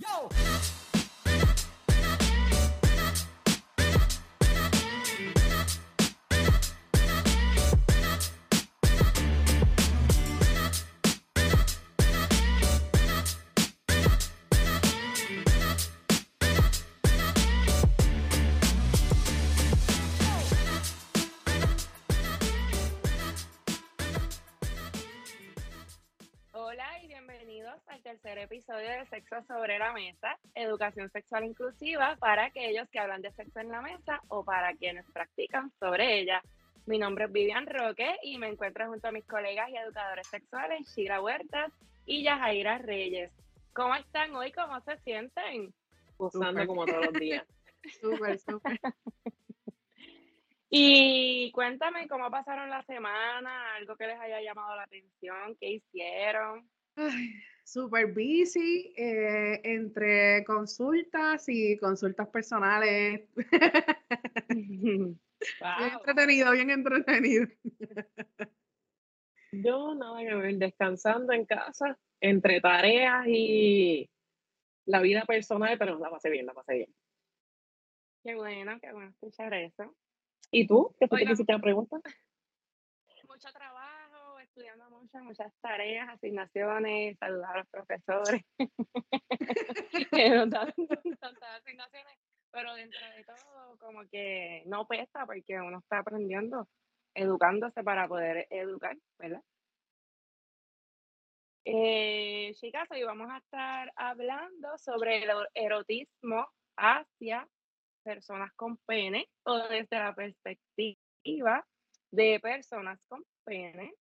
Yo! Tercer episodio de Sexo sobre la Mesa, educación sexual inclusiva para aquellos que hablan de sexo en la mesa o para quienes practican sobre ella. Mi nombre es Vivian Roque y me encuentro junto a mis colegas y educadores sexuales, Shira Huertas y Yajaira Reyes. ¿Cómo están hoy? ¿Cómo se sienten? Usando como todos los días. súper, súper. Y cuéntame cómo pasaron la semana, algo que les haya llamado la atención, qué hicieron. Ay, super busy eh, entre consultas y consultas personales. Bien entretenido, bien entretenido. Yo nada que ver, descansando en casa, entre tareas y la vida personal, pero la pasé bien, la pasé bien. Qué bueno, qué bueno escuchar eso. ¿Y tú? ¿Qué fue que hiciste la pregunta? Mucho trabajo muchas, tareas, asignaciones, saludar a los profesores. tantas asignaciones, pero dentro de todo como que no pesa porque uno está aprendiendo, educándose para poder educar, ¿verdad? Eh, chicas, hoy vamos a estar hablando sobre el erotismo hacia personas con pene o desde la perspectiva de personas con pene.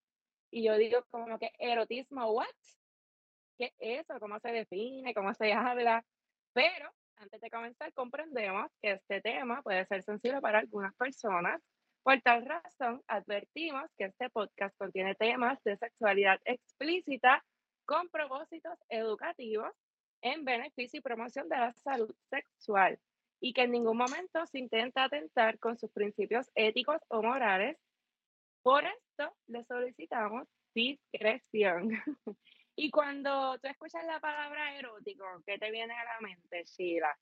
Y yo digo como que erotismo, ¿what? ¿Qué es eso? ¿Cómo se define? ¿Cómo se habla? Pero antes de comenzar, comprendemos que este tema puede ser sensible para algunas personas. Por tal razón, advertimos que este podcast contiene temas de sexualidad explícita con propósitos educativos en beneficio y promoción de la salud sexual y que en ningún momento se intenta atentar con sus principios éticos o morales por esto le solicitamos discreción. y cuando tú escuchas la palabra erótico, ¿qué te viene a la mente, Sheila?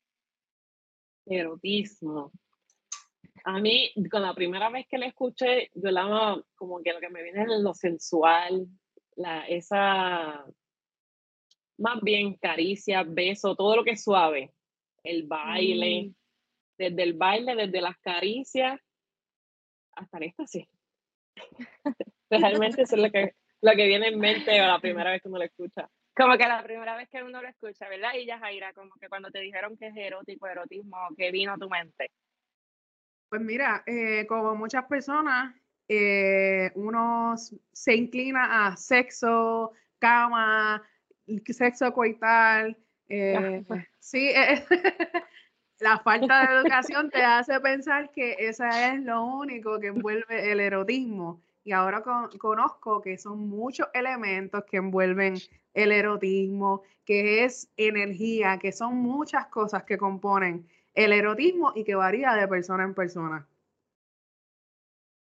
Erotismo. A mí, con la primera vez que la escuché, yo la como que lo que me viene es lo sensual, la, esa, más bien caricia, beso, todo lo que es suave, el baile, mm. desde el baile, desde las caricias hasta el éxtasis. Realmente eso es lo que, lo que viene en mente la primera vez que uno lo escucha. Como que la primera vez que uno lo escucha, ¿verdad? Y ya, Jaira, como que cuando te dijeron que es erótico, erotismo, ¿qué vino a tu mente? Pues mira, eh, como muchas personas, eh, uno se inclina a sexo, cama, sexo coital. Eh, sí, la falta de educación te hace pensar que esa es lo único que envuelve el erotismo. Y ahora conozco que son muchos elementos que envuelven el erotismo, que es energía, que son muchas cosas que componen el erotismo y que varía de persona en persona.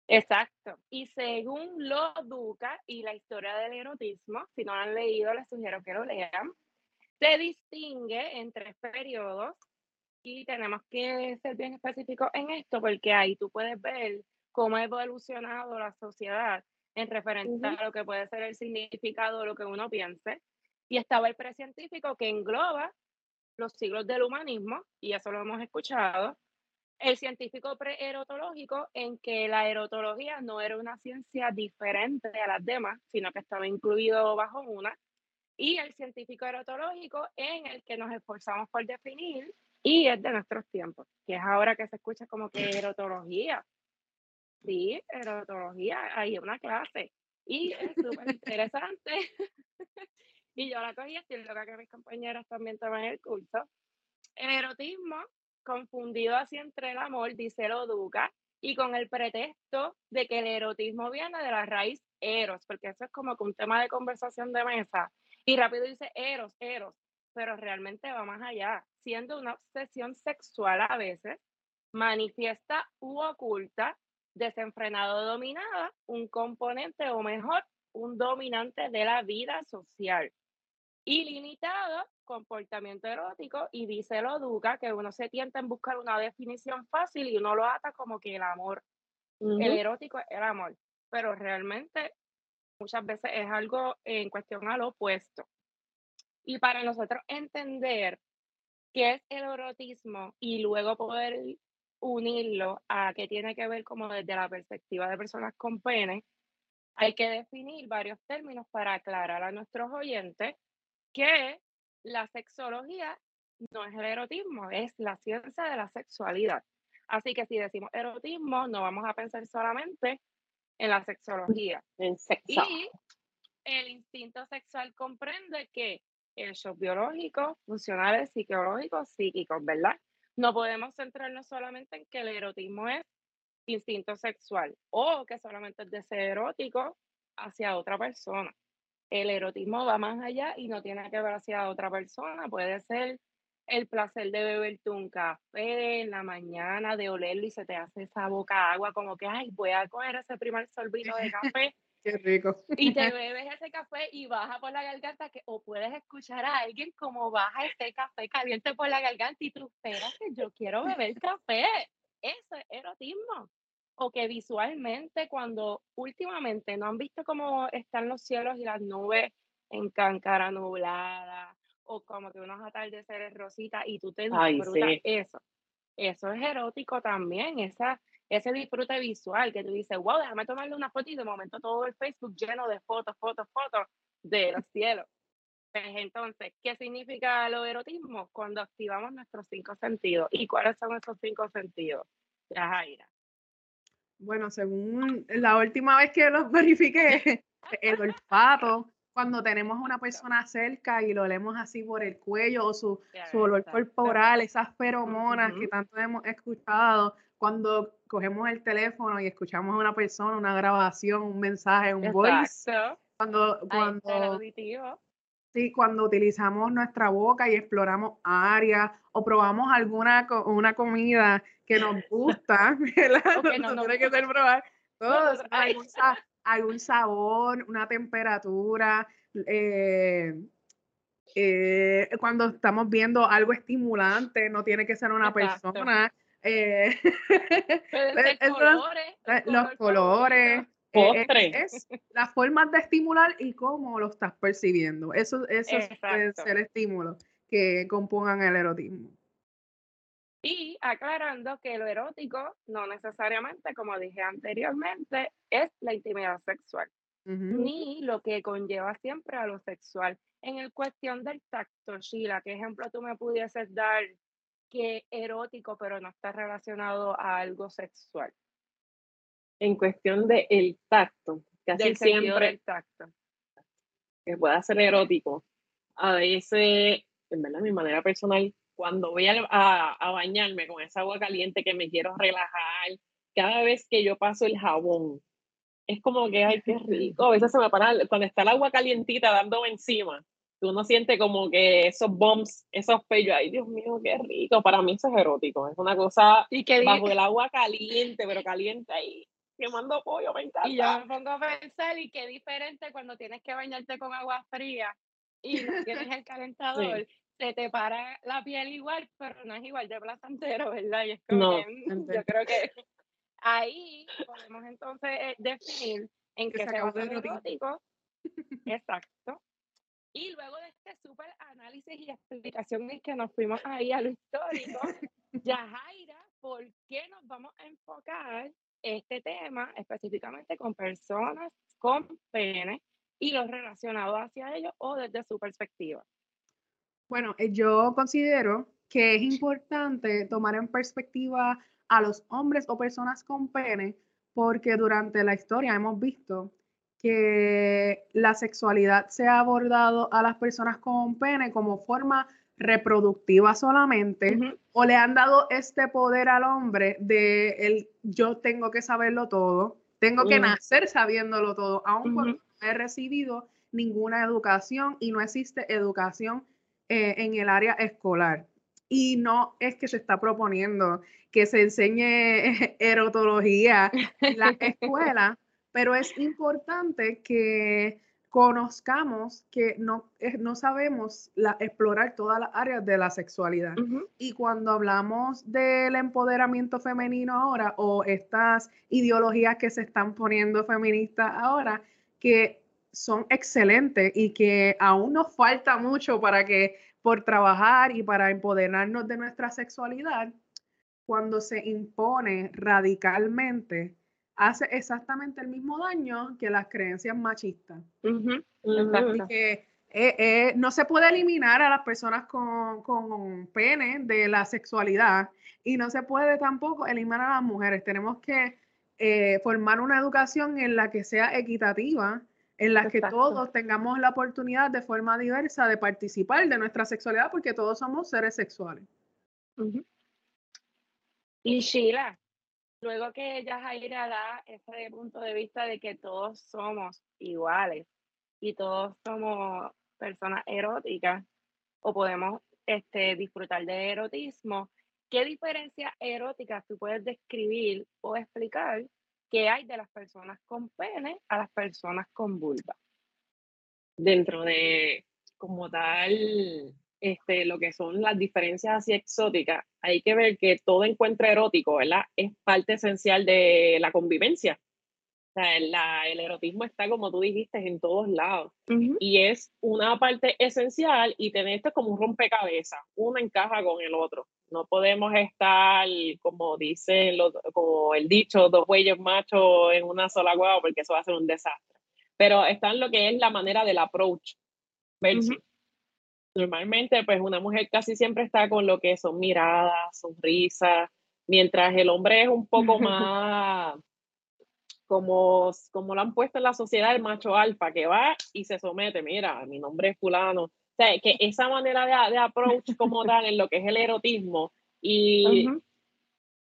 Exacto. Y según lo Duca y la historia del erotismo, si no lo han leído, les sugiero que lo lean, se distingue en tres periodos y tenemos que ser bien específicos en esto porque ahí tú puedes ver cómo ha evolucionado la sociedad en referencia a lo que puede ser el significado de lo que uno piense. Y estaba el precientífico que engloba los siglos del humanismo, y eso lo hemos escuchado, el científico preerotológico en que la erotología no era una ciencia diferente a las demás, sino que estaba incluido bajo una, y el científico erotológico en el que nos esforzamos por definir y es de nuestros tiempos, que es ahora que se escucha como que erotología. Sí, erotología, hay una clase y es súper interesante. y yo la cogí, estoy loca que mis compañeras también toman el curso. El erotismo, confundido así entre el amor, dice lo Duca, y con el pretexto de que el erotismo viene de la raíz eros, porque eso es como que un tema de conversación de mesa. Y rápido dice eros, eros, pero realmente va más allá siendo una obsesión sexual a veces, manifiesta u oculta, desenfrenado o dominada, un componente o mejor, un dominante de la vida social. Ilimitado, comportamiento erótico, y dice lo Duca que uno se tienta en buscar una definición fácil y uno lo ata como que el amor, el erótico es el amor, pero realmente muchas veces es algo en cuestión al opuesto. Y para nosotros entender qué es el erotismo y luego poder unirlo a qué tiene que ver como desde la perspectiva de personas con pene, hay que definir varios términos para aclarar a nuestros oyentes que la sexología no es el erotismo, es la ciencia de la sexualidad. Así que si decimos erotismo, no vamos a pensar solamente en la sexología. En sexo. Y el instinto sexual comprende que hechos biológicos, funcionales, psicológicos, psíquicos, ¿verdad? No podemos centrarnos solamente en que el erotismo es instinto sexual o que solamente es deseo erótico hacia otra persona. El erotismo va más allá y no tiene que ver hacia otra persona. Puede ser el placer de beberte un café en la mañana, de olerlo y se te hace esa boca agua, como que, ay, voy a coger ese primer sorbito de café Qué rico. Y te bebes ese café y baja por la garganta, que, o puedes escuchar a alguien como baja ese café caliente por la garganta y tú esperas que yo quiero beber café. Eso es erotismo. O que visualmente, cuando últimamente no han visto cómo están los cielos y las nubes en cáncara nublada, o como que unos atardeceres rositas y tú te disfrutas eso. Eso es erótico también, esa ese disfrute visual que tú dices, wow, déjame tomarle una foto y de momento todo el Facebook lleno de fotos, fotos, fotos de los cielos. Pues entonces, ¿qué significa el erotismo? Cuando activamos nuestros cinco sentidos. ¿Y cuáles son esos cinco sentidos? Ya, Jaira. Bueno, según la última vez que los verifiqué, el olfato, cuando tenemos una persona cerca y lo leemos así por el cuello o su, su olor corporal, esas feromonas que tanto hemos escuchado, cuando cogemos el teléfono y escuchamos a una persona, una grabación, un mensaje, un voice. Cuando, cuando, sí, cuando utilizamos nuestra boca y exploramos áreas o probamos alguna una comida que nos gusta, que no, tiene que ser probar. Todos, algún, algún, sabor, una temperatura. Eh, eh, cuando estamos viendo algo estimulante, no tiene que ser una persona, eh, colores, los colores. Eh, es, las formas de estimular y cómo lo estás percibiendo. Eso, eso es el estímulo que compongan el erotismo. Y aclarando que lo erótico no necesariamente, como dije anteriormente, es la intimidad sexual, ni lo que conlleva siempre a lo sexual. En el cuestión del tacto, Sheila, ¿qué ejemplo tú me pudieses dar que erótico, pero no está relacionado a algo sexual. En cuestión del el tacto, casi siempre el tacto. que pueda ser erótico. A veces, en verdad, mi manera personal, cuando voy a, a, bañarme con esa agua caliente que me quiero relajar, cada vez que yo paso el jabón, es como que, ay, qué rico. A veces se me para, cuando está el agua calientita dándome encima, uno siente como que esos bombs, esos pellos, ay Dios mío, qué rico. Para mí eso es erótico, es una cosa ¿Y que bajo el agua caliente, pero caliente ahí, quemando pollo, me encanta. Y yo me pongo a pensar, y qué diferente cuando tienes que bañarte con agua fría y no tienes el calentador. Se te para la piel igual, pero no es igual de placentero, ¿verdad? Y es como que, mm, yo creo que ahí podemos entonces eh, definir en qué se, se el erótico. Exacto. Y luego de este súper análisis y explicación en que nos fuimos ahí a lo histórico, Yajaira, ¿por qué nos vamos a enfocar este tema específicamente con personas con pene y los relacionados hacia ellos o desde su perspectiva? Bueno, eh, yo considero que es importante tomar en perspectiva a los hombres o personas con pene porque durante la historia hemos visto que la sexualidad se ha abordado a las personas con pene como forma reproductiva solamente o le han dado este poder al hombre de el yo tengo que saberlo todo, tengo que nacer sabiéndolo todo, aun cuando no he recibido ninguna educación y no existe educación eh, en el área escolar. Y no es que se está proponiendo que se enseñe erotología en la escuela, pero es importante que conozcamos que no, no sabemos la, explorar todas las áreas de la sexualidad. Y cuando hablamos del empoderamiento femenino ahora o estas ideologías que se están poniendo feministas ahora, que son excelentes y que aún nos falta mucho para que por trabajar y para empoderarnos de nuestra sexualidad, cuando se impone radicalmente, hace exactamente el mismo daño que las creencias machistas. que eh, eh, no se puede eliminar a las personas con, con pene de la sexualidad y no se puede tampoco eliminar a las mujeres. Tenemos que eh, formar una educación en la que sea equitativa, en la que todos tengamos la oportunidad de forma diversa de participar de nuestra sexualidad, porque todos somos seres sexuales. Y Sheila, luego que ella Jaira da ese punto de vista de que todos somos iguales y todos somos personas eróticas o podemos este, disfrutar de erotismo, ¿qué diferencias eróticas tú puedes describir o explicar que hay de las personas con pene a las personas con vulva? Dentro de como tal este, lo que son las diferencias así exóticas, hay que ver que todo encuentro erótico, ¿verdad? Es parte esencial de la convivencia. O sea, el erotismo está, como tú dijiste, en todos lados. Y es una parte esencial y tener esto como un rompecabezas. Uno encaja con el otro. No podemos estar, como dice como el dicho, dos huellos machos en una sola hueá, porque eso va a ser un desastre. Pero está en lo que es la manera del approach. Versus normalmente pues una mujer casi siempre está con lo que son miradas, sonrisas, mientras el hombre es un poco más como, como lo han puesto en la sociedad el macho alfa, que va y se somete, mira, mi nombre es fulano. O sea, que esa manera de, de approach como tal en lo que es el erotismo y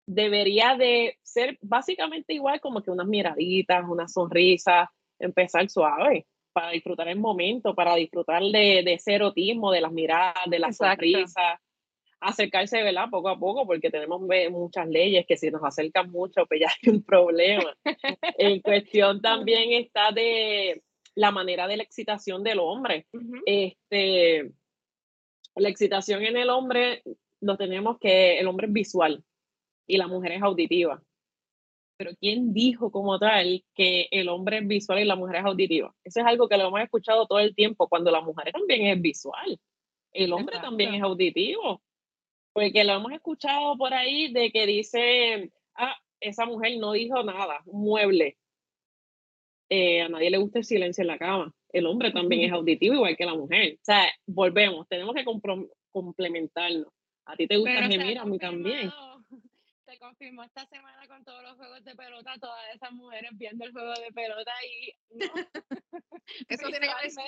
debería de ser básicamente igual como que unas miraditas, una sonrisa, empezar suave para disfrutar el momento, para disfrutar de, de ese erotismo, de las miradas, de las sonrisas, acercarse, ¿verdad? Poco a poco, porque tenemos muchas leyes que si nos acercan mucho, pues ya hay un problema. en cuestión también está de la manera de la excitación del hombre. este, la excitación en el hombre, lo tenemos que el hombre es visual y la mujer es auditiva pero ¿quién dijo como tal que el hombre es visual y la mujer es auditiva? Eso es algo que lo hemos escuchado todo el tiempo, cuando la mujer también es visual, el hombre también es auditivo, porque lo hemos escuchado por ahí de que dice, ah, esa mujer no dijo nada, un mueble. Eh, a nadie le gusta el silencio en la cama. El hombre también es auditivo igual que la mujer. O sea, volvemos, tenemos que complementarnos. A ti te gusta gemir, a mí también se confirmó esta semana con todos los juegos de pelota, todas esas mujeres viendo el juego de pelota y no. Eso tiene que ser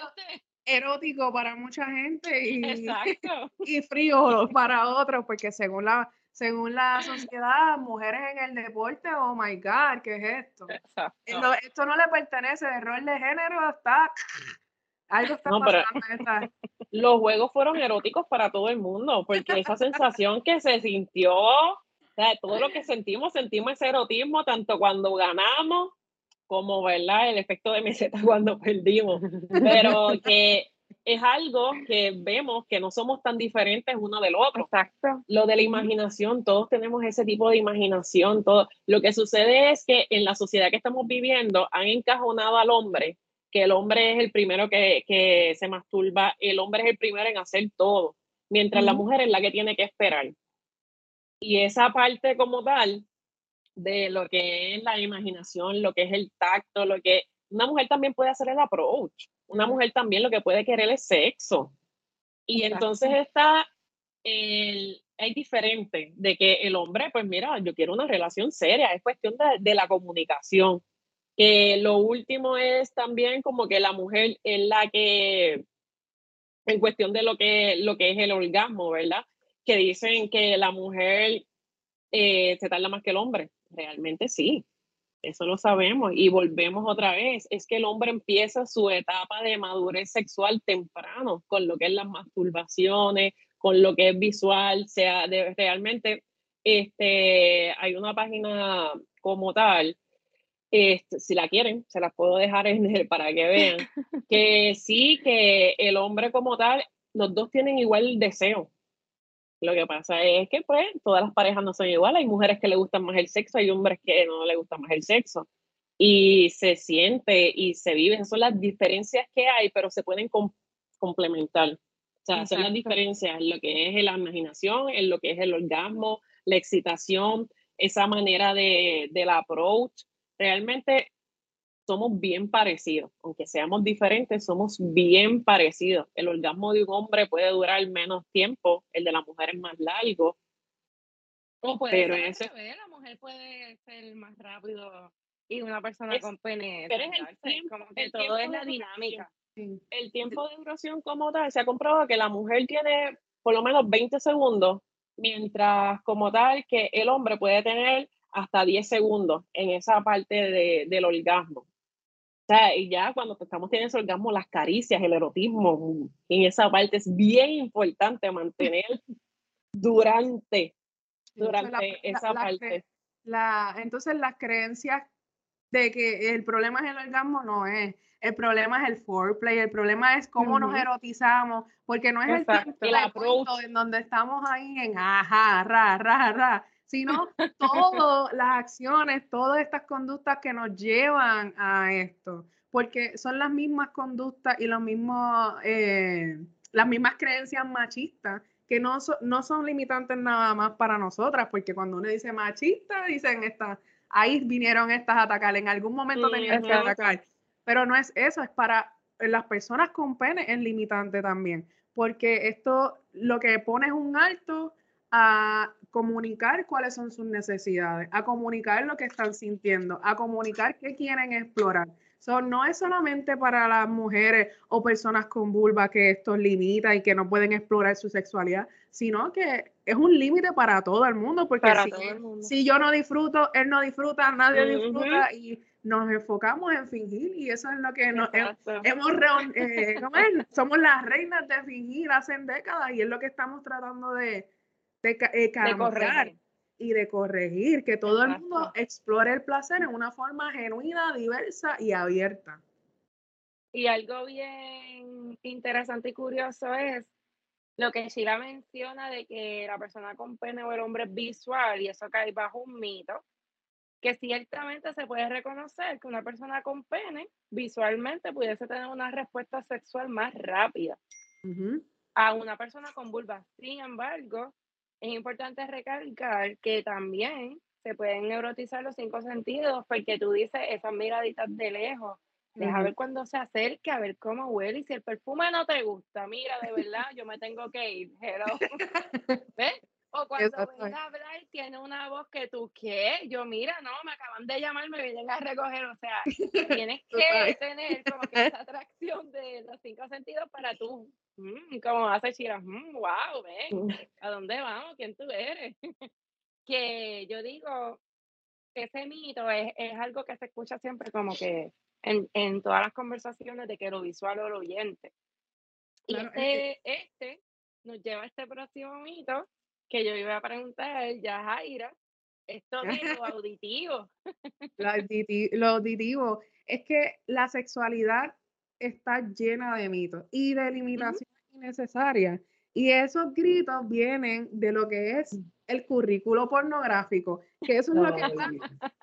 erótico para mucha gente y, y frío para otros, porque según la, según la sociedad, mujeres en el deporte, oh my God, ¿qué es esto? esto no le pertenece, el rol de género está... Algo está pasando. Los juegos fueron eróticos para todo el mundo, porque esa sensación que se sintió todo lo que sentimos, sentimos ese erotismo tanto cuando ganamos como, ¿verdad? El efecto de meseta cuando perdimos. Pero que es algo que vemos que no somos tan diferentes uno del otro. Exacto. Lo de la imaginación, todos tenemos ese tipo de imaginación. Todo. Lo que sucede es que en la sociedad que estamos viviendo han encajonado al hombre, que el hombre es el primero que, que se masturba, el hombre es el primero en hacer todo, mientras la mujer es la que tiene que esperar. Y esa parte como tal de lo que es la imaginación, lo que es el tacto, lo que una mujer también puede hacer el approach, una mujer también lo que puede querer es sexo. Y entonces está el, es diferente de que el hombre, pues mira, yo quiero una relación seria, es cuestión de, de la comunicación. Que lo último es también como que la mujer es la que, en cuestión de lo que, lo que es el orgasmo, ¿verdad? Que dicen que la mujer eh, se tarda más que el hombre. Realmente sí, eso lo sabemos. Y volvemos otra vez, es que el hombre empieza su etapa de madurez sexual temprano, con lo que es las masturbaciones, con lo que es visual, sea, realmente este, hay una página como tal Este, si la quieren, se las puedo dejar en el, para que vean. que sí, que el hombre como tal, los dos tienen igual deseo. Lo que pasa es que pues todas las parejas no son iguales. Hay mujeres que le gustan más el sexo, hay hombres que no le gusta más el sexo. Y se siente y se vive. Esas son las diferencias que hay, pero se pueden complementar. O sea, son las diferencias en lo que es la imaginación, en lo que es el orgasmo, la excitación, esa manera de, del approach realmente somos bien parecidos, aunque seamos diferentes, somos bien parecidos. El orgasmo de un hombre puede durar menos tiempo, el de la mujer es más largo. O puede pero ser la mujer puede ser más rápido y una persona con pene. Pero es el tiempo, como que todo es la dinámica. El tiempo de duración como tal, se ha comprobado que la mujer tiene por lo menos 20 segundos, mientras como tal que el hombre puede tener hasta 10 segundos en esa parte de, del orgasmo. O sea, y ya cuando estamos teniendo ese orgasmo, las caricias, el erotismo, en esa parte es bien importante mantener durante, durante esa parte. La, entonces las creencias de que el problema es el orgasmo no es. El problema es el foreplay, el problema es cómo nos erotizamos, porque no es el tiempo, en donde estamos ahí en ajá, ra, ra, ra, sino todas las acciones, todas estas conductas que nos llevan a esto, porque son las mismas conductas y los mismos, eh, las mismas creencias machistas que no, no son limitantes nada más para nosotras, porque cuando uno dice machista, dicen estas, ahí vinieron estas a atacar, en algún momento tenían que atacar, pero no es eso, es para las personas con pene es limitante también, porque esto lo que pone es un alto a comunicar cuáles son sus necesidades, a comunicar lo que están sintiendo, a comunicar qué quieren explorar. So, no es solamente para las mujeres o personas con vulva que esto limita y que no pueden explorar su sexualidad, sino que es un límite para todo el mundo, porque si, yo no disfruto, él no disfruta, nadie disfruta y nos enfocamos en fingir y eso es lo que nos hemos eh, somos las reinas de fingir hace décadas y es lo que estamos tratando de, de, eh, corregir. y de corregir, que todo el mundo explore el placer en una forma genuina, diversa y abierta. Y algo bien interesante y curioso es lo que Sheila menciona de que la persona con pene o el hombre es visual y eso cae bajo un mito, que ciertamente se puede reconocer que una persona con pene visualmente pudiese tener una respuesta sexual más rápida a una persona con vulva. Sin embargo, es importante recalcar que también se pueden neurotizar los cinco sentidos porque tú dices esas miraditas de lejos. Deja ver cuando se acerque, a ver cómo huele. Y si el perfume no te gusta, mira, de verdad, yo me tengo que ir. ¿Ves? O cuando venga a hablar, tiene una voz que tú, ¿qué? Yo, mira, no, me acaban de llamar, me vienen a recoger. O sea, tienes que tener como que esa atracción de los cinco sentidos para tú, mm, como hace Chira, mm, wow, ven, ¿a dónde vamos? ¿Quién tú eres? que yo digo, ese mito es, es, algo que se escucha siempre como que en, en, todas las conversaciones de que lo visual o lo oyente. Y este, este nos lleva a este próximo mito que yo iba a preguntar, ya Jaira, esto de lo auditivo. lo, auditivo, Es que la sexualidad está llena de mitos y de limitaciones innecesarias. Y esos gritos vienen de lo que es mm. el currículo pornográfico, que eso es, lo que está,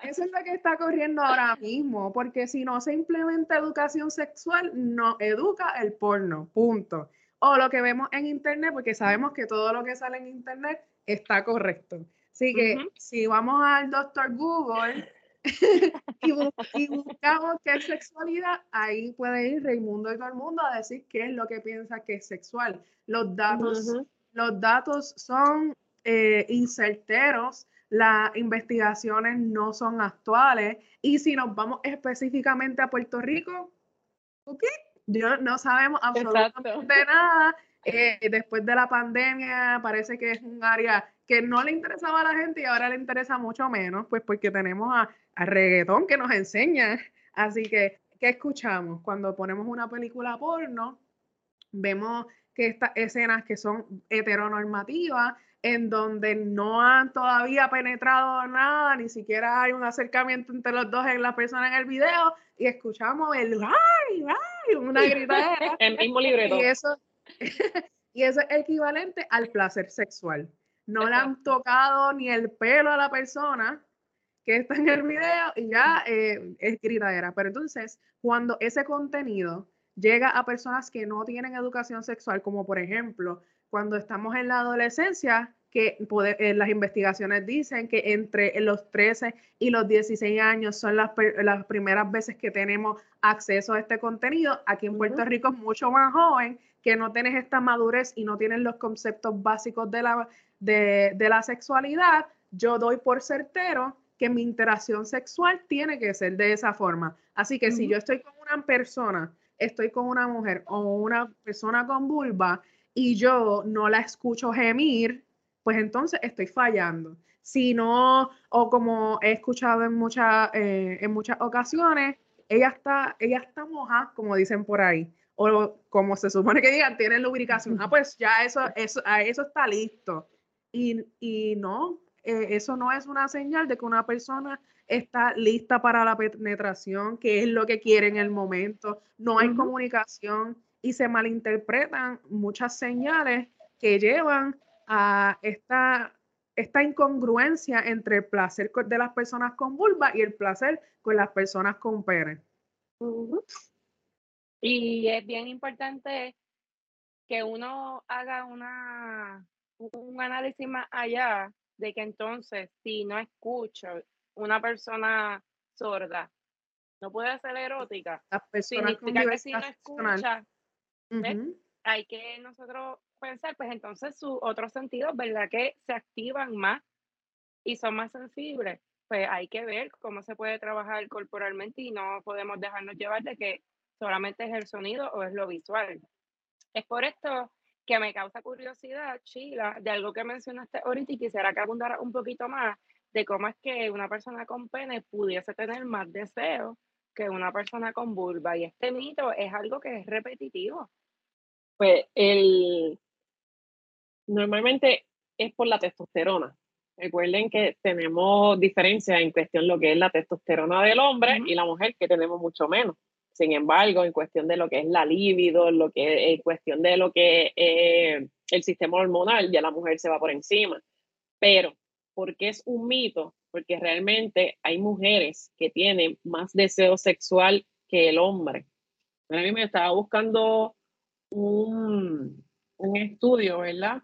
eso es lo que está corriendo ahora mismo, porque si no se implementa educación sexual, no educa el porno, punto o lo que vemos en Internet, porque sabemos que todo lo que sale en Internet está correcto. Así que si vamos al doctor Google y, buscamos qué es sexualidad, ahí puede ir Raimundo y todo el mundo a decir qué es lo que piensa que es sexual. Los datos, los datos son eh, incerteros, las investigaciones no son actuales y si nos vamos específicamente a Puerto Rico, ¿ok? no sabemos absolutamente nada. Eh, después de la pandemia parece que es un área que no le interesaba a la gente y ahora le interesa mucho menos, pues porque tenemos a, a reggaetón que nos enseña. Así que, ¿qué escuchamos? Cuando ponemos una película porno, vemos que estas escenas que son heteronormativas, en donde no han todavía penetrado nada, ni siquiera hay un acercamiento entre los dos en la persona en el video, y escuchamos el ¡ay, ay! una gritadera. el mismo libreto. Y eso, y eso es equivalente al placer sexual. No le han tocado ni el pelo a la persona que está en el video y ya eh, es gritadera. Pero entonces, cuando ese contenido llega a personas que no tienen educación sexual, como por ejemplo cuando estamos en la adolescencia, que eh, las investigaciones dicen que entre los 13 y los 16 años son las, las primeras veces que tenemos acceso a este contenido. Aquí en Puerto Rico es mucho más joven, que no tienes esta madurez y no tienes los conceptos básicos de la, de, de la sexualidad. Yo doy por certero que mi interacción sexual tiene que ser de esa forma. Así que si yo estoy con una persona, estoy con una mujer o una persona con vulva, y yo no la escucho gemir, pues entonces estoy fallando. Si no, o como he escuchado en, muchas eh, en muchas ocasiones, ella está, ella está moja, como dicen por ahí, o como se supone que digan, tiene lubricación. Ah, pues ya eso, eso, eso está listo. Y, y no, eh, eso no es una señal de que una persona está lista para la penetración, que es lo que quiere en el momento. No hay comunicación y se malinterpretan muchas señales que llevan a esta, esta incongruencia entre el placer de las personas con vulva y el placer con las personas con pene. Y es bien importante que uno haga una, un análisis más allá de que entonces si no escucho una persona sorda no puede ser erótica, significa que si no escucha hay que nosotros pensar, pues entonces sus otros sentidos, ¿verdad? Que se activan más y son más sensibles. Pues hay que ver cómo se puede trabajar corporalmente y no podemos dejarnos llevar de que solamente es el sonido o es lo visual. Es por esto que me causa curiosidad, Chila, de algo que mencionaste ahorita y quisiera que abundara un poquito más de cómo es que una persona con pene pudiese tener más deseo que una persona con vulva. Y este mito es algo que es repetitivo. Pues el normalmente es por la testosterona. Recuerden que tenemos diferencia en cuestión lo que es la testosterona del hombre y la mujer, que tenemos mucho menos. Sin embargo, en cuestión de lo que es la libido, lo que en cuestión de lo que es el sistema hormonal, ya la mujer se va por encima. Pero, ¿por qué es un mito? Porque realmente hay mujeres que tienen más deseo sexual que el hombre. A mí me estaba buscando un, estudio, ¿verdad?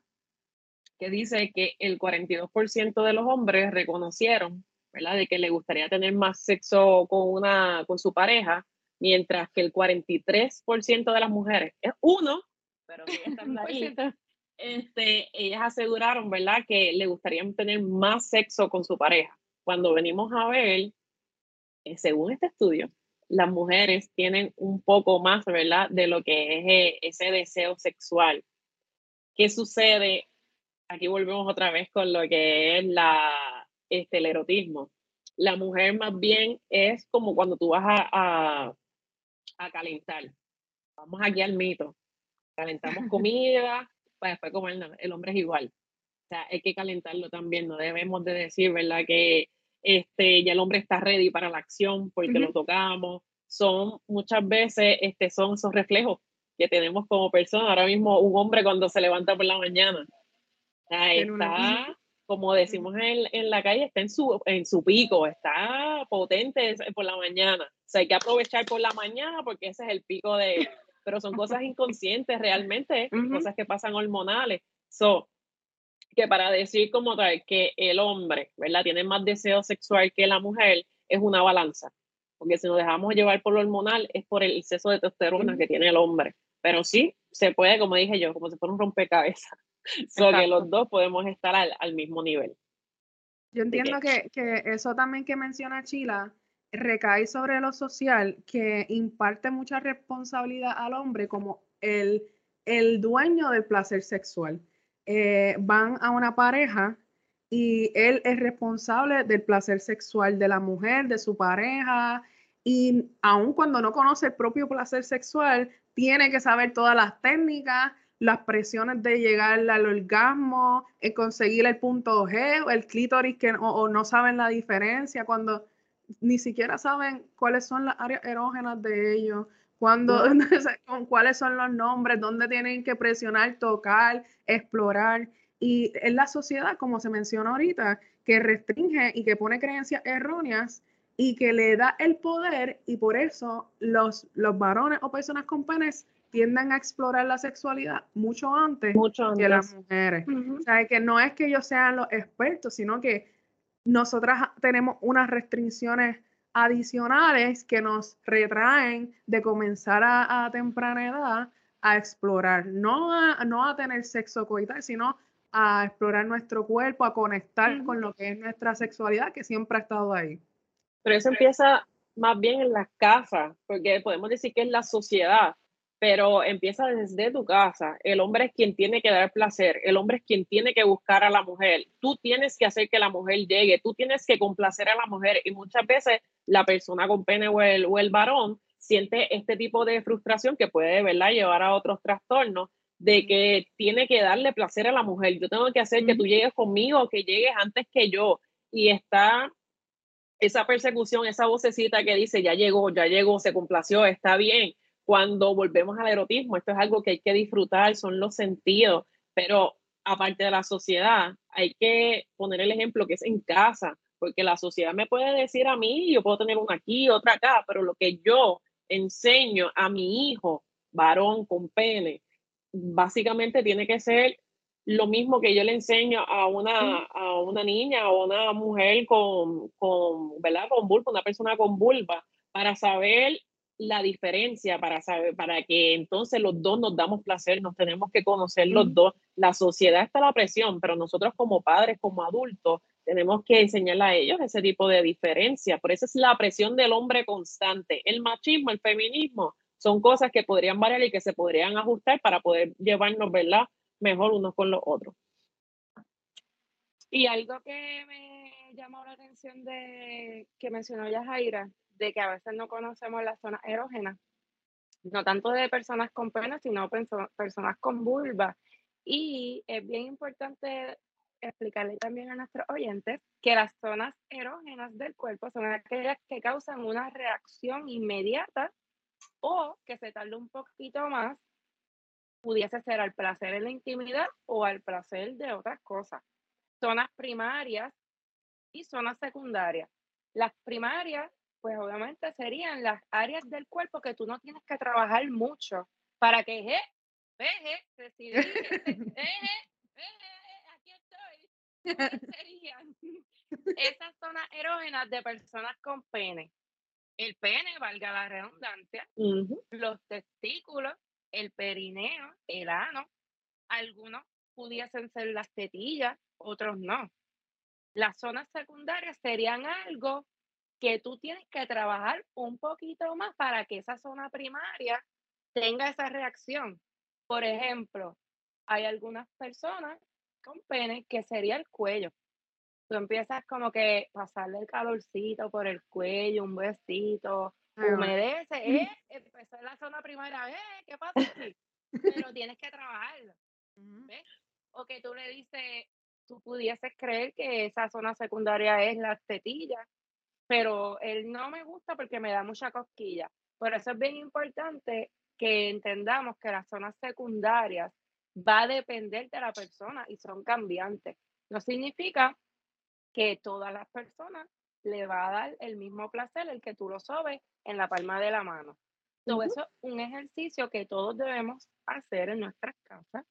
Que dice que el 42% de los hombres reconocieron, ¿verdad? De que le gustaría tener más sexo con, una, con su pareja, mientras que el 43% de las mujeres, es uno, pero que están ahí, este, ellas aseguraron, ¿verdad? Que le gustaría tener más sexo con su pareja. Cuando venimos a ver, eh, según este estudio, las mujeres tienen un poco más, ¿verdad?, de lo que es eh, ese deseo sexual. ¿Qué sucede? Aquí volvemos otra vez con lo que es la, este, el erotismo. La mujer más bien es como cuando tú vas a, a, calentar. Vamos aquí al mito. Calentamos comida para después comer. El hombre es igual. O sea, hay que calentarlo también. No debemos de decir, ¿verdad?, que este, ya el hombre está ready para la acción porque lo tocamos. Son muchas veces, este, son esos reflejos que tenemos como persona. Ahora mismo un hombre cuando se levanta por la mañana, está, como decimos en, en, la calle, está en su, en su pico, está potente por la mañana. O sea, hay que aprovechar por la mañana porque ese es el pico de... Pero son cosas inconscientes realmente, cosas que pasan hormonales. So, que para decir como tal que el hombre, ¿verdad? Tiene más deseo sexual que la mujer, es una balanza. Porque si nos dejamos llevar por lo hormonal, es por el exceso de testosterona que tiene el hombre. Pero sí, se puede, como dije yo, como si fuera un rompecabezas. Solo que los dos podemos estar al, al mismo nivel. Yo entiendo que, que, eso también que menciona Chila recae sobre lo social, que imparte mucha responsabilidad al hombre como el, el dueño del placer sexual. Eh, van a una pareja y él es responsable del placer sexual de la mujer, de su pareja, y aun cuando no conoce el propio placer sexual, tiene que saber todas las técnicas las presiones de llegar al orgasmo, el conseguir el punto G o el clítoris que o, no saben la diferencia, cuando ni siquiera saben cuáles son las áreas erógenas de ellos, cuando, cuáles son los nombres, dónde tienen que presionar, tocar, explorar. Y es la sociedad, como se menciona ahorita, que restringe y que pone creencias erróneas y que le da el poder y por eso los, los varones o personas con penes tienden a explorar la sexualidad mucho antes, que las mujeres. O sea, que no es que ellos sean los expertos, sino que nosotras tenemos unas restricciones adicionales que nos retraen de comenzar a, temprana edad a explorar, no a, no a tener sexo coital, sino a explorar nuestro cuerpo, a conectar con lo que es nuestra sexualidad, que siempre ha estado ahí. Pero eso empieza más bien en las casas, porque podemos decir que es la sociedad, pero empieza desde tu casa. El hombre es quien tiene que dar placer, el hombre es quien tiene que buscar a la mujer. Tú tienes que hacer que la mujer llegue, tú tienes que complacer a la mujer y muchas veces la persona con pene o el, o el varón siente este tipo de frustración que puede ¿verdad? llevar a otros trastornos de que tiene que darle placer a la mujer. Yo tengo que hacer que tú llegues conmigo, que llegues antes que yo. Y está esa persecución, esa vocecita que dice, ya llegó, ya llegó, se complació, está bien cuando volvemos al erotismo, esto es algo que hay que disfrutar, son los sentidos, pero aparte de la sociedad, hay que poner el ejemplo que es en casa, porque la sociedad me puede decir a mí, yo puedo tener una aquí, otra acá, pero lo que yo enseño a mi hijo, varón con pene, básicamente tiene que ser lo mismo que yo le enseño a una, a una niña o una mujer con, con, ¿verdad? con vulva, una persona con vulva, para saber la diferencia para saber, para que entonces los dos nos damos placer, nos tenemos que conocer los dos. La sociedad está a la presión, pero nosotros como padres, como adultos, tenemos que enseñarle a ellos ese tipo de diferencia. Por eso es la presión del hombre constante. El machismo, el feminismo, son cosas que podrían variar y que se podrían ajustar para poder llevarnos, ¿verdad? Mejor unos con los otros. Y algo que me llamó la atención de que mencionó ya Jaira, de que a veces no conocemos las zonas erógenas, no tanto de personas con pena, sino personas con vulva. Y es bien importante explicarle también a nuestros oyentes que las zonas erógenas del cuerpo son aquellas que causan una reacción inmediata o que se tarde un poquito más, pudiese ser al placer en la intimidad o al placer de otras cosas. Zonas primarias y zonas secundarias. Las primarias pues obviamente serían las áreas del cuerpo que tú no tienes que trabajar mucho para que, je, veje, decidí, aquí estoy. serían esas zonas erógenas de personas con pene. El pene, valga la redundancia, los testículos, el perineo, el ano, algunos pudiesen ser las tetillas, otros no. Las zonas secundarias serían algo que tú tienes que trabajar un poquito más para que esa zona primaria tenga esa reacción. Por ejemplo, hay algunas personas con pene que sería el cuello. Tú empiezas como que pasarle el calorcito por el cuello, un besito, humedece, eh, empezó en la zona primaria, eh, ¿qué pasa? Pero tienes que trabajarlo. ¿ves? O que tú le dices, tú pudieses creer que esa zona secundaria es la tetilla, pero él no me gusta porque me da mucha cosquilla. Por eso es bien importante que entendamos que las zonas secundarias va a depender de la persona y son cambiantes. No significa que todas las personas le va a dar el mismo placer el que tú lo sobes en la palma de la mano. Todo eso es un ejercicio que todos debemos hacer en nuestras casas,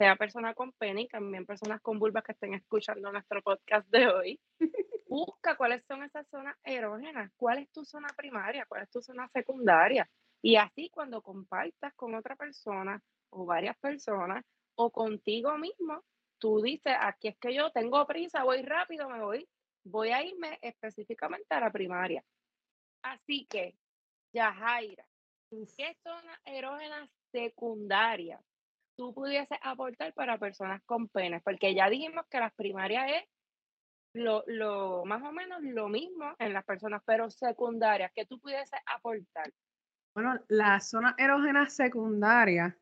sea persona con pene y también personas con vulvas que estén escuchando nuestro podcast de hoy. busca cuáles son esas zonas erógenas, cuál es tu zona primaria, cuál es tu zona secundaria. Y así cuando compartas con otra persona o varias personas o contigo mismo, tú dices, aquí es que yo tengo prisa, voy rápido, me voy, voy a irme específicamente a la primaria. Así que, Yajaira, ¿qué zona erógena secundaria tú pudieses aportar para personas con penes? Porque ya dijimos que las primarias es lo, lo, más o menos lo mismo en las personas, pero secundarias, que tú pudieses aportar. Bueno, la zona erógena secundaria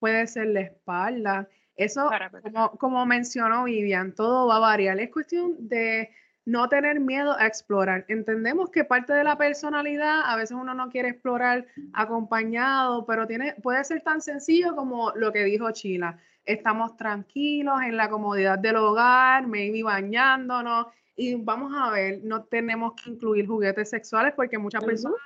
puede ser la espalda. Eso, como, como mencionó Vivian, todo va a variar. Es cuestión de no tener miedo a explorar. Entendemos que parte de la personalidad, a veces uno no quiere explorar acompañado, pero tiene, puede ser tan sencillo como lo que dijo Chila. Estamos tranquilos en la comodidad del hogar, maybe bañándonos, y vamos a ver, no tenemos que incluir juguetes sexuales porque muchas personas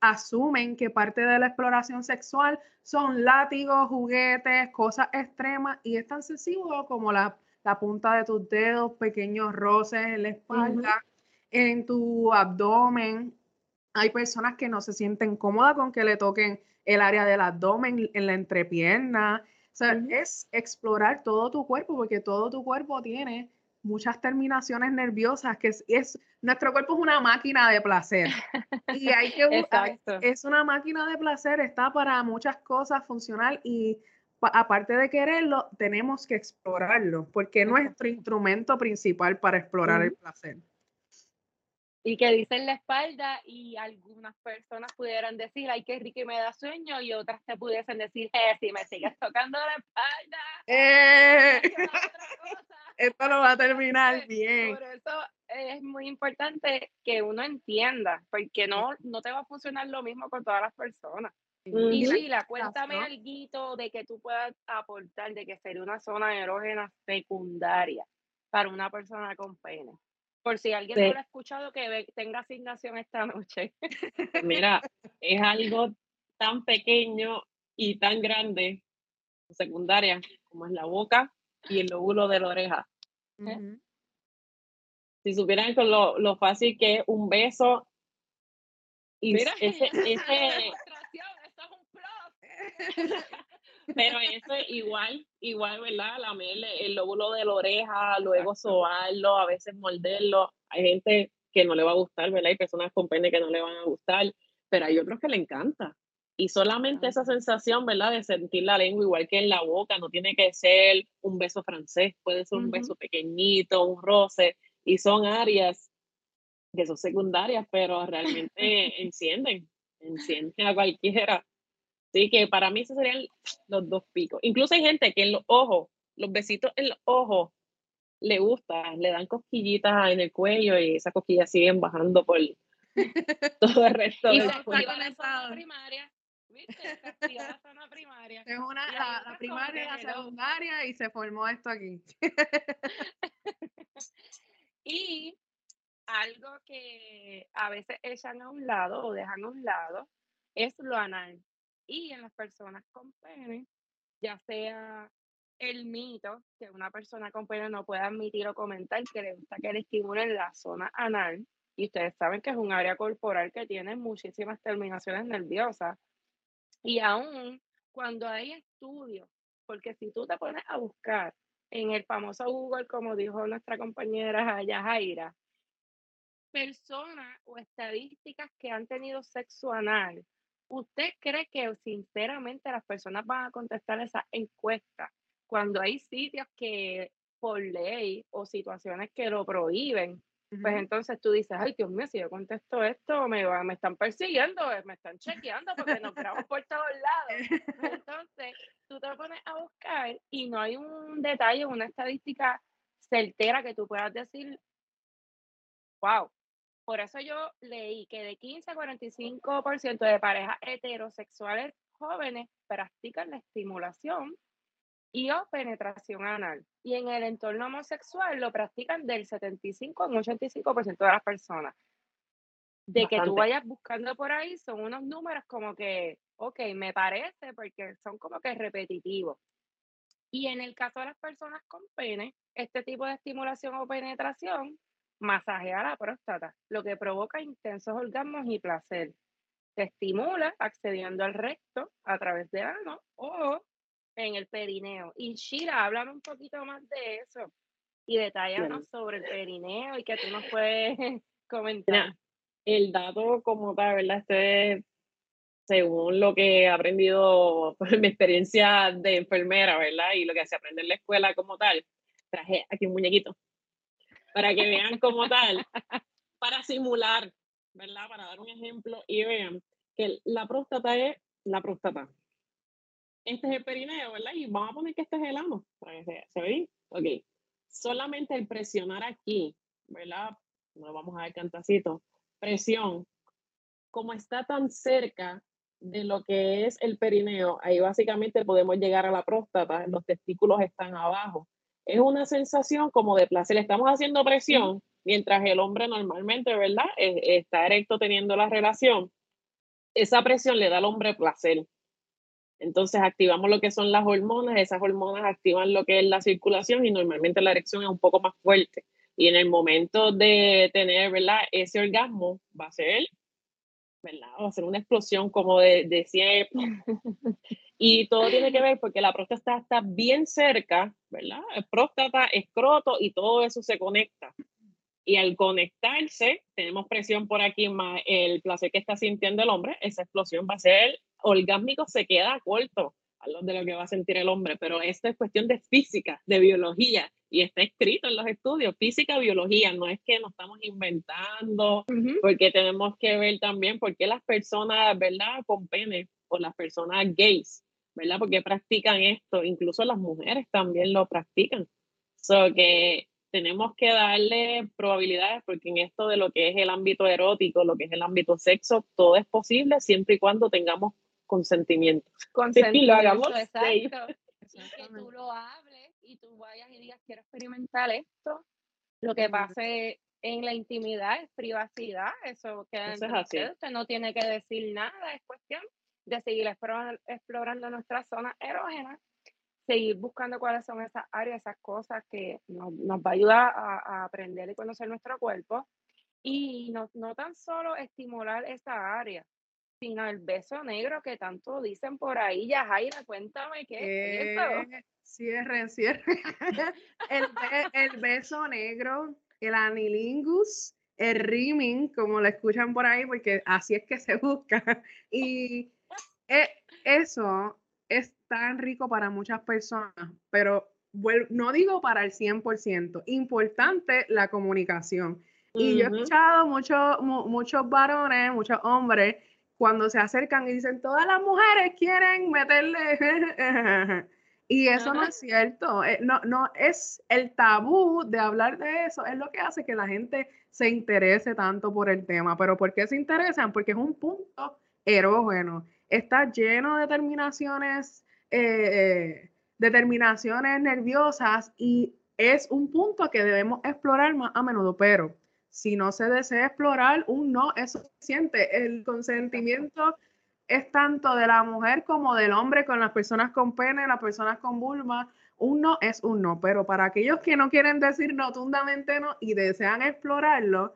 asumen que parte de la exploración sexual son látigos, juguetes, cosas extremas y es tan sencillo como la, punta de tus dedos, pequeños roces en la espalda, en tu abdomen. Hay personas que no se sienten cómodas con que le toquen el área del abdomen, en la entrepierna. O sea, es explorar todo tu cuerpo porque todo tu cuerpo tiene muchas terminaciones nerviosas, que es, nuestro cuerpo es una máquina de placer. Y hay que es una máquina de placer, está para muchas cosas funcional y aparte de quererlo, tenemos que explorarlo, porque es nuestro instrumento principal para explorar el placer. Y que dicen la espalda y algunas personas pudieran decir, ay, que Ricky me da sueño y otras te pudiesen decir, eh, si me sigues tocando la espalda. Eh. Esto no va a terminar bien. Por eso es muy importante que uno entienda, porque no, no te va a funcionar lo mismo con todas las personas. Y Sheila, cuéntame algo de que tú puedas aportar de que sería una zona erógena secundaria para una persona con pene. Por si alguien no lo ha escuchado, que tenga asignación esta noche. Mira, es algo tan pequeño y tan grande, secundaria, como es la boca y el lóbulo de la oreja. ¿eh? Si supieran con lo, lo, fácil que es un beso y Mira, ese, ese... Pero eso es igual, igual, ¿verdad? La el lóbulo de la oreja, luego sobarlo, a veces morderlo. Hay gente que no le va a gustar, ¿verdad? Hay personas con pene que no le van a gustar, pero hay otros que le encanta. Y solamente esa sensación, ¿verdad? De sentir la lengua igual que en la boca, no tiene que ser un beso francés, puede ser un beso pequeñito, un roce, y son áreas que son secundarias, pero realmente encienden, encienden a cualquiera. Así que para mí esos serían los dos picos. Incluso hay gente que en los ojos, los besitos en los ojos, le gusta, le dan cosquillitas en el cuello y esas cosquillas siguen bajando por todo el resto del cuerpo. primaria la zona primaria. Es una, la, primaria y la secundaria y se formó esto aquí. y algo que a veces echan a un lado o dejan a un lado es lo anal. Y en las personas con pene, ya sea el mito que una persona con pene no puede admitir o comentar que le gusta que le estimulen la zona anal, y ustedes saben que es un área corporal que tiene muchísimas terminaciones nerviosas, y aún cuando hay estudios, porque si tú te pones a buscar en el famoso Google, como dijo nuestra compañera Yajaira, personas o estadísticas que han tenido sexo anal, ¿usted cree que sinceramente las personas van a contestar esa encuesta cuando hay sitios que por ley o situaciones que lo prohíben pues entonces tú dices, ay Dios mío, si yo contesto esto, me, me están persiguiendo, eh, me están chequeando porque nos grabamos por todos lados. Pues entonces tú te pones a buscar y no hay un detalle, una estadística certera que tú puedas decir, wow. Por eso yo leí que de 15 a 45% de parejas heterosexuales jóvenes practican la estimulación y o penetración anal. Y en el entorno homosexual lo practican del 75 al 85% de las personas. De que tú vayas buscando por ahí son unos números como que, ok, me parece, porque son como que repetitivos. Y en el caso de las personas con pene, este tipo de estimulación o penetración masajea la próstata, lo que provoca intensos orgasmos y placer. Se estimula accediendo al recto a través de ano o en el perineo. Y Shira, háblame un poquito más de eso y detállanos sobre el perineo y que tú nos puedes comentar. el dato como tal, ¿verdad? Este según lo que he aprendido por mi experiencia de enfermera, ¿verdad? Y lo que se aprende en la escuela como tal. Traje aquí un muñequito para que vean como tal, para simular, ¿verdad? Para dar un ejemplo y vean que la próstata es la próstata este es el perineo, ¿verdad? Y vamos a poner que este es el ano, para que se, ve Ok. Solamente el presionar aquí, ¿verdad? No vamos a dar cantacito. Presión. Como está tan cerca de lo que es el perineo, ahí básicamente podemos llegar a la próstata, los testículos están abajo. Es una sensación como de placer. Estamos haciendo presión mientras el hombre normalmente, ¿verdad? E, está erecto teniendo la relación. Esa presión le da al hombre placer. Entonces activamos lo que son las hormonas, esas hormonas activan lo que es la circulación y normalmente la erección es un poco más fuerte. Y en el momento de tener, ¿verdad? Ese orgasmo va a ser, ¿verdad? Va a ser una explosión como de, de Y todo tiene que ver porque la próstata está bien cerca, ¿verdad? Próstata, escroto y todo eso se conecta. Y al conectarse, tenemos presión por aquí más el placer que está sintiendo el hombre, esa explosión va a ser orgásmico, se queda corto a lo de lo que va a sentir el hombre, pero esto es cuestión de física, de biología, y está escrito en los estudios, física, biología, no es que nos estamos inventando, porque tenemos que ver también por qué las personas, ¿verdad?, con pene, o las personas gays, ¿verdad?, porque practican esto, incluso las mujeres también lo practican. So que tenemos que darle probabilidades porque en esto de lo que es el ámbito erótico, lo que es el ámbito sexo, todo es posible siempre y cuando tengamos consentimiento. Consentimiento, lo hagamos exacto. que tú lo hables y tú vayas y digas, quiero experimentar esto. Lo que pase en la intimidad es privacidad, eso queda eso usted, usted no tiene que decir nada, es cuestión de seguir explorando, explorando nuestras zonas erógenas seguir buscando cuáles son esas áreas, esas cosas que nos, nos va a ayudar a, aprender y conocer nuestro cuerpo. Y no, no tan solo estimular esa área, sino el beso negro que tanto dicen por ahí. Ya, Jaira, cuéntame qué es eso. Eh, cierre, cierre. el, el beso negro, el anilingus, el rimming, como lo escuchan por ahí, porque así es que se busca. Y eh, eso es tan rico para muchas personas, pero no digo para el 100%, importante la comunicación. Y yo he escuchado muchos muchos varones, muchos hombres, cuando se acercan y dicen, todas las mujeres quieren meterle... y eso no es cierto. Eh, no, no es el tabú de hablar de eso, es lo que hace que la gente se interese tanto por el tema. Pero ¿por qué se interesan? Porque es un punto erógeno. Está lleno de terminaciones eh, determinaciones nerviosas y es un punto que debemos explorar más a menudo, pero si no se desea explorar, un no es suficiente. El consentimiento es tanto de la mujer como del hombre con las personas con pene, las personas con vulva. Un no es un no, pero para aquellos que no quieren decir rotundamente no y desean explorarlo,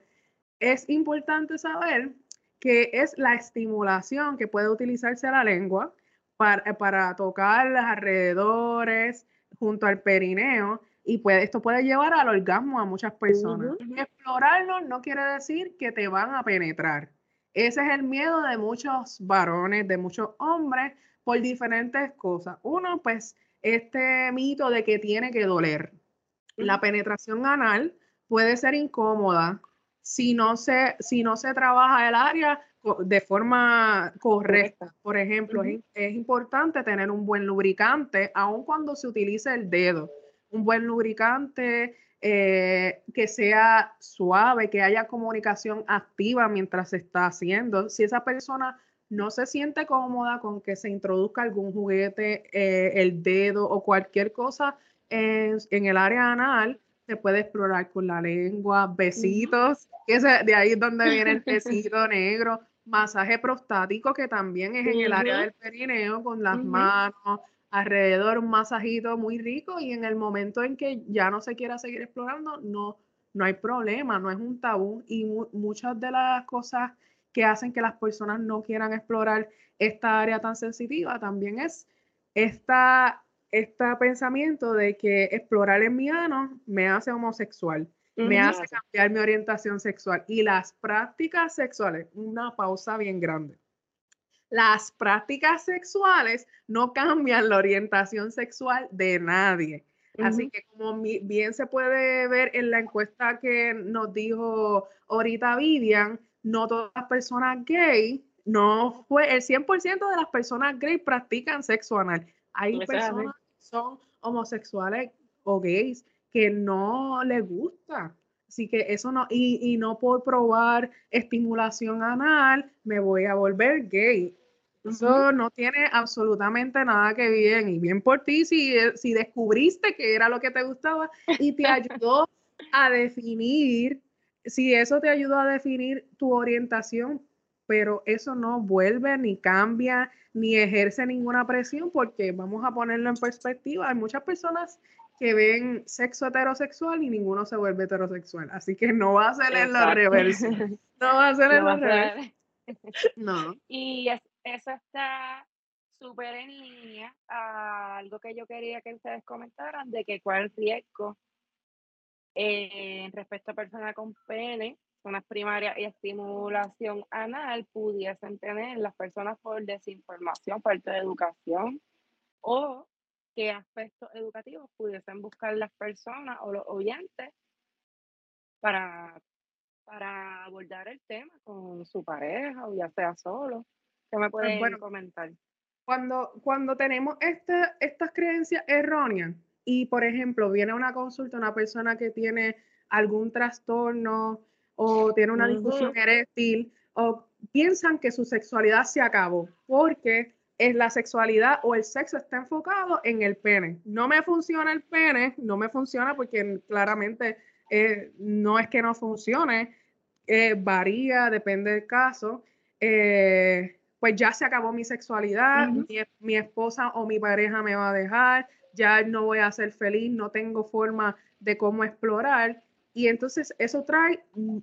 es importante saber que es la estimulación que puede utilizarse a la lengua, para, para tocar los alrededores, junto al perineo, y puede, esto puede llevar al orgasmo a muchas personas. Explorarlo no quiere decir que te van a penetrar. Ese es el miedo de muchos varones, de muchos hombres, por diferentes cosas. Uno, pues, este mito de que tiene que doler. La penetración anal puede ser incómoda si no se, si no se trabaja el área de forma correcta. Por ejemplo, es, importante tener un buen lubricante, aun cuando se utilice el dedo. Un buen lubricante eh, que sea suave, que haya comunicación activa mientras se está haciendo. Si esa persona no se siente cómoda con que se introduzca algún juguete, eh, el dedo o cualquier cosa en, en, el área anal, se puede explorar con la lengua, besitos, que de ahí es donde viene el besito negro, masaje prostático, que también es en el área del perineo, con las manos alrededor, un masajito muy rico y en el momento en que ya no se quiera seguir explorando, no, no hay problema, no es un tabú y muchas de las cosas que hacen que las personas no quieran explorar esta área tan sensitiva también es esta, este pensamiento de que explorar en mi ano me hace homosexual me hace cambiar mi orientación sexual. Y las prácticas sexuales, una pausa bien grande. Las prácticas sexuales no cambian la orientación sexual de nadie. Así que como bien se puede ver en la encuesta que nos dijo ahorita Vivian, no todas las personas gay, no fue el 100% de las personas gay practican sexo anal. Hay personas son homosexuales o gays que no les gusta. Así que eso no, y, y no por probar estimulación anal me voy a volver gay. Eso no tiene absolutamente nada que ver. Y bien por ti si, eh, si descubriste que era lo que te gustaba y te ayudó a definir, si eso te ayudó a definir tu orientación, pero eso no vuelve ni cambia ni ejerce ninguna presión porque vamos a ponerlo en perspectiva. Hay muchas personas que ven sexo heterosexual y ninguno se vuelve heterosexual. Así que no va a ser en lo reverso. No va a ser en lo reverso. No. Y eso está súper en línea a algo que yo quería que ustedes comentaran de que cuál riesgo eh, respecto a personas con pene, zonas primarias y estimulación anal pudiesen tener las personas por desinformación, falta de educación o qué aspectos educativos pudiesen buscar las personas o los oyentes para, para abordar el tema con su pareja o ya sea solo. ¿Qué me pues pueden comentar? Cuando, cuando tenemos este, estas creencias erróneas y, por ejemplo, viene a una consulta una persona que tiene algún trastorno o tiene una discusión eréctil o piensan que su sexualidad se acabó porque es la sexualidad o el sexo está enfocado en el pene. No me funciona el pene, no me funciona porque claramente eh, no es que no funcione, eh, varía, depende del caso. Eh, pues ya se acabó mi sexualidad, mi, esposa o mi pareja me va a dejar, ya no voy a ser feliz, no tengo forma de cómo explorar. Y entonces eso trae mm,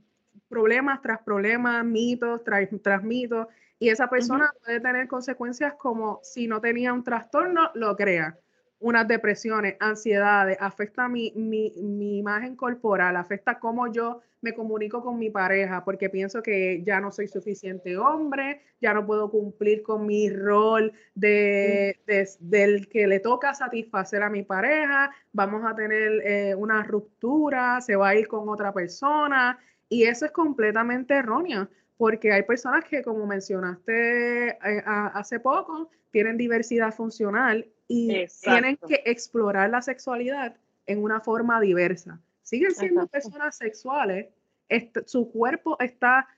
problemas tras problemas, mitos tras, tras mitos, y esa persona puede tener consecuencias como si no tenía un trastorno, lo crea. Unas depresiones, ansiedades, afecta mi, mi, mi imagen corporal, afecta cómo yo me comunico con mi pareja porque pienso que ya no soy suficiente hombre, ya no puedo cumplir con mi rol de, del que le toca satisfacer a mi pareja, vamos a tener eh, una ruptura, se va a ir con otra persona. Y eso es completamente erróneo porque hay personas que, como mencionaste eh, hace poco, tienen diversidad funcional y tienen que explorar la sexualidad en una forma diversa siguen siendo personas sexuales, su cuerpo está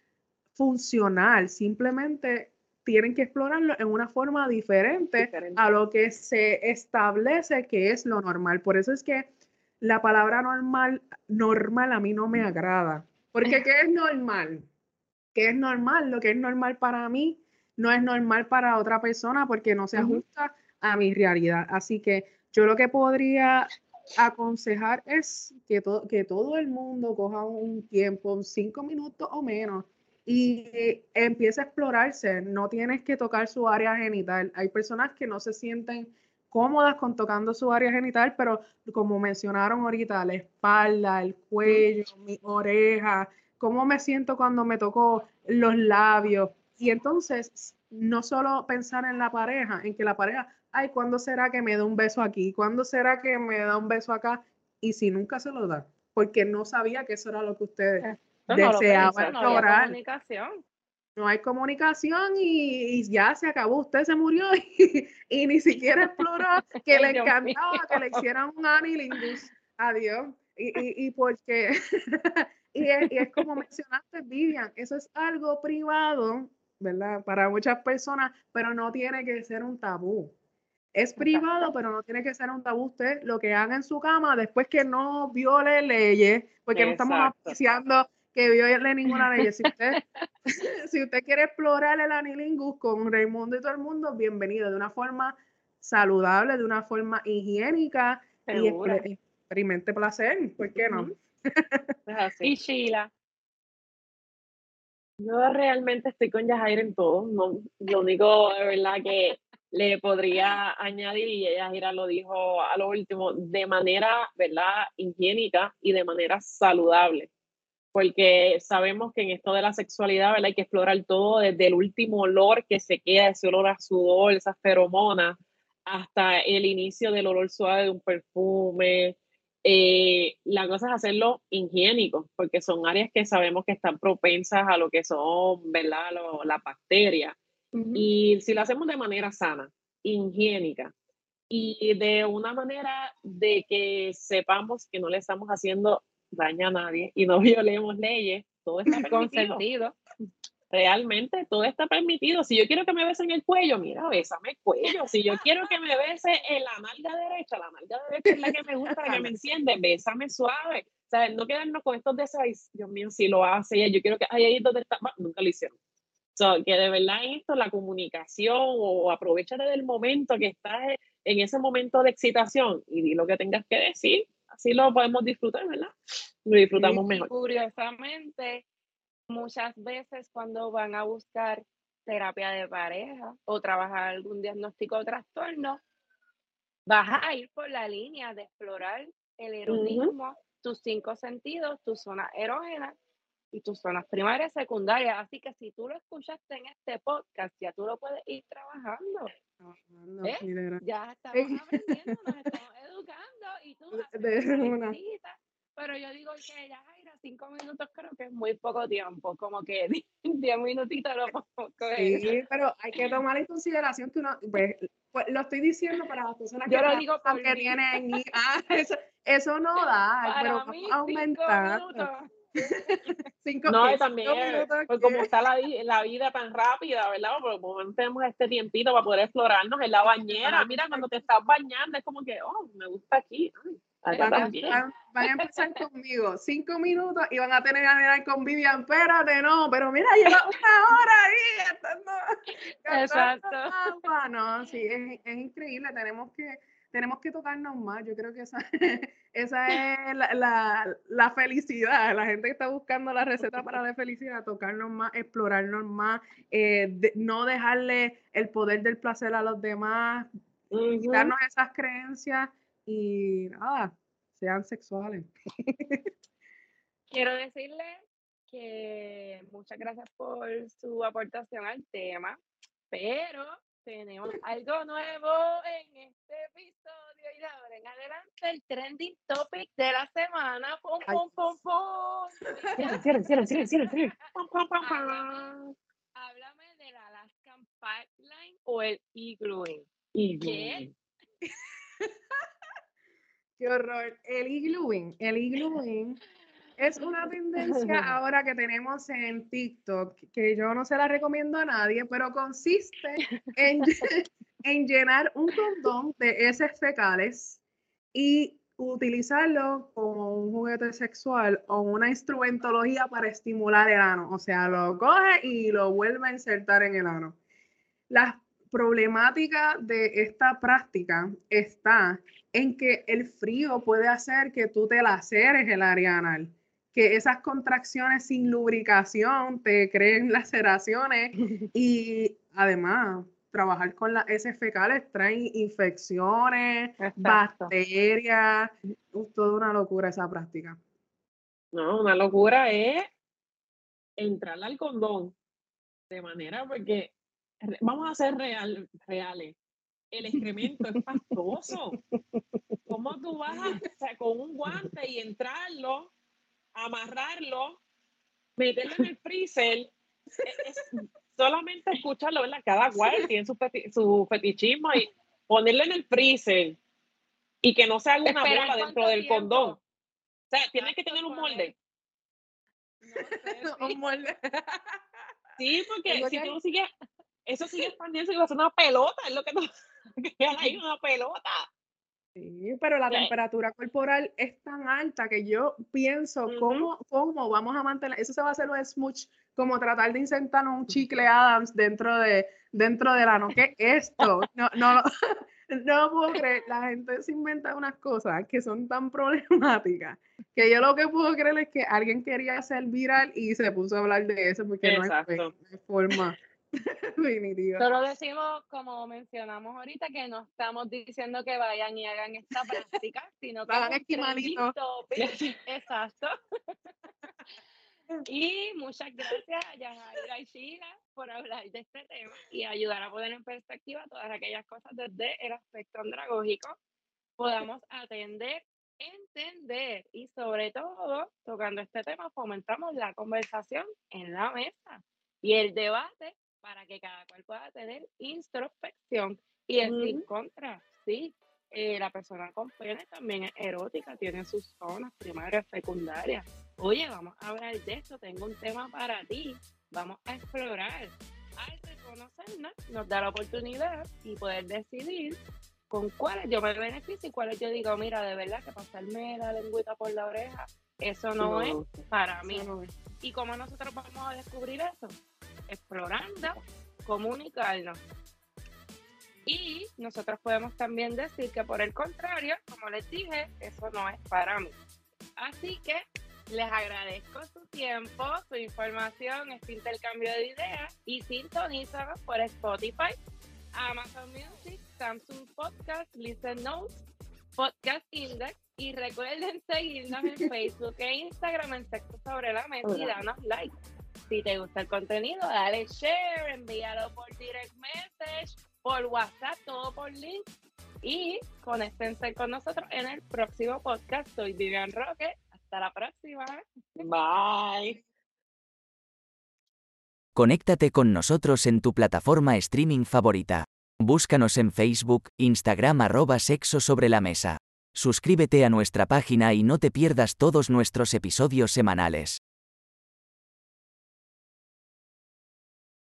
funcional, simplemente tienen que explorarlo en una forma diferente, a lo que se establece que es lo normal. Por eso es que la palabra normal, normal a mí no me agrada. Porque ¿qué es normal? ¿Qué es normal? Lo que es normal para mí no es normal para otra persona porque no se ajusta a mi realidad. Así que yo lo que podría aconsejar es que, que todo el mundo coja un tiempo, cinco minutos o menos, y empiece a explorarse. No tienes que tocar su área genital. Hay personas que no se sienten cómodas con tocando su área genital, pero como mencionaron ahorita, la espalda, el cuello, mi oreja, cómo me siento cuando me toco los labios. Y entonces, no solo pensar en la pareja, en que la pareja ay, ¿cuándo será que me da un beso aquí? ¿Cuándo será que me da un beso acá? Y si nunca se lo da, porque no sabía que eso era lo que ustedes deseaban no, no hay comunicación. No hay comunicación y, ya se acabó, usted se murió y, ni siquiera exploró que le encantaba que le hicieran un anilingus. Adiós. Y, y, porque, es, y es como mencionaste, Vivian, eso es algo privado, ¿verdad? Para muchas personas, pero no tiene que ser un tabú. Es privado, pero no tiene que ser un tabú usted lo que haga en su cama después que no viole leyes, porque no estamos apreciando que viole ninguna ley. Si usted, si usted quiere explorar el anilingus con Raimundo y todo el mundo, bienvenido de una forma saludable, de una forma higiénica y experimente placer, ¿por qué no? y Sheila. Yo realmente estoy con Yajair en todo. No, lo único de verdad que le podría añadir, y ella Gira lo dijo a lo último, de manera, ¿verdad?, higiénica y de manera saludable. Porque sabemos que en esto de la sexualidad, ¿verdad? Hay que explorar todo desde el último olor que se queda, ese olor a sudor, esas feromonas, hasta el inicio del olor suave de un perfume. Eh, la cosa es hacerlo higiénico, porque son áreas que sabemos que están propensas a lo que son, ¿verdad?, las bacterias y si lo hacemos de manera sana, higiénica, y de una manera de que sepamos que no le estamos haciendo daño a nadie y no violemos leyes. Todo está permitido. Realmente todo está permitido. Si yo quiero que me besen el cuello, mira, bésame el cuello. Si yo quiero que me bese en la nalga derecha, la nalga derecha es la que me gusta, la que me enciende, bésame suave. O sea, no quedarnos con estos deseos, Dios mío, si lo hace, yo quiero que, ay, ahí es donde está, nunca lo hicieron. So, que de verdad esto, la comunicación o aprovechate del momento que estás en ese momento de excitación y di lo que tengas que decir. Así lo podemos disfrutar, ¿verdad? Lo disfrutamos mejor. Curiosamente, muchas veces cuando van a buscar terapia de pareja o trabajar algún diagnóstico o trastorno, vas a ir por la línea de explorar el erotismo, tus cinco sentidos, tus zonas erógenas y tus zonas primarias y secundarias. Así que si tú lo escuchaste en este podcast, ya tú lo puedes ir trabajando. Ya estamos aprendiendo, nos estamos educando y tú Pero yo digo que ya, cinco minutos creo que es muy poco tiempo, como que diez minutitos lo podemos coger. Sí, pero hay que tomar en consideración que uno, pues, pues, lo estoy diciendo para las personas yo que, lo digo que tienen, ah, eso, eso no da, pero mí, aumentar. Cinco, no, también, pues como está la, la, vida tan rápida, ¿verdad? Porque no tenemos este tiempito para poder explorarnos en la bañera. Mira, cuando te estás bañando, es como que, oh, me gusta aquí. van, a, van, a empezar conmigo cinco minutos y van a tener que mirar con Vivian, espérate, no, pero mira, lleva una hora ahí estando, Exacto. No, sí, es, es increíble, tenemos que tenemos que tocarnos más. Yo creo que esa, esa es la, la, la, felicidad. La gente que está buscando la receta para la felicidad, tocarnos más, explorarnos más, eh, no dejarle el poder del placer a los demás, quitarnos esas creencias y nada, sean sexuales. Quiero decirle que muchas gracias por su aportación al tema, pero tenemos algo nuevo en este episodio y ahora en adelante el trending topic de la semana. ¡Pum, pum, pum, pum! Cierren, cierren, cierren, cierren, Háblame, del Alaskan Pipeline o el Igluing. ¿Qué? Qué horror. El igluing, el igluing es una tendencia ahora que tenemos en TikTok, que yo no se la recomiendo a nadie, pero consiste en, en llenar un condón de heces fecales y utilizarlo como un juguete sexual o una instrumentología para estimular el ano. O sea, lo coge y lo vuelve a insertar en el ano. La problemática de esta práctica está en que el frío puede hacer que tú te laceres el área anal que esas contracciones sin lubricación te creen laceraciones y además trabajar con las heces fecales traen infecciones, bacterias, es toda una locura esa práctica. No, una locura es entrar al condón de manera porque vamos a ser real, reales. El excremento es pastoso. ¿Cómo tú vas con un guante y entrarlo amarrarlo, meterlo en el freezer, solamente escucharlo, ¿verdad? Cada cual tiene su, su fetichismo y ponerlo en el freezer y que no se haga una bola dentro del condón. O sea, tiene que tener un molde. un molde. Sí, porque si tú sigues, eso sigue expandiendo y va a ser una pelota, es lo que no, que hay una pelota. Sí, pero la temperatura corporal es tan alta que yo pienso, ¿cómo, ¿cómo vamos a mantener? Eso se va a hacer un smooch, como tratar de insertar un chicle Adams dentro de dentro del ano. ¿Qué es esto? No, no, no puedo creer. La gente se inventa unas cosas que son tan problemáticas que yo lo que puedo creer es que alguien quería hacer viral y se puso a hablar de eso porque no hay, no hay forma. Solo decimos, como mencionamos ahorita, que no estamos diciendo que vayan y hagan esta práctica, sino que hagan. Exacto. y muchas gracias a Yajaira y Sheila por hablar de este tema y ayudar a poner en perspectiva todas aquellas cosas desde el aspecto andragógico, podamos atender, entender y sobre todo, tocando este tema, fomentamos la conversación en la mesa y el debate para que cada cual pueda tener introspección y decir contra. sí, eh, la persona con pene también es erótica, tiene sus zonas primarias, secundarias. Oye, vamos a hablar de esto, tengo un tema para ti, vamos a explorar. Al reconocernos, nos da la oportunidad y poder decidir con cuáles yo me beneficio y cuáles yo digo, mira, de verdad que pasarme la lengüita por la oreja, eso no, es para mí. ¿Y cómo nosotros vamos a descubrir eso? Explorando, comunicarnos. Y nosotros podemos también decir que por el contrario, como les dije, eso no es para mí. Así que les agradezco su tiempo, su información, este intercambio de ideas y sintonízanos por Spotify, Amazon Music, Samsung Podcast, Listen Notes, Podcast Index y recuerden seguirnos en Facebook e Instagram en Sexo Sobre la Mesa y danos like. Si te gusta el contenido, dale share, envíalo por direct message, por WhatsApp, todo por link. Y conéctense con nosotros en el próximo podcast. Soy Vivian Roque. Hasta la próxima. Bye. Conéctate con nosotros en tu plataforma streaming favorita. Búscanos en Facebook, Instagram arroba sexo sobre la mesa. Suscríbete a nuestra página y no te pierdas todos nuestros episodios semanales.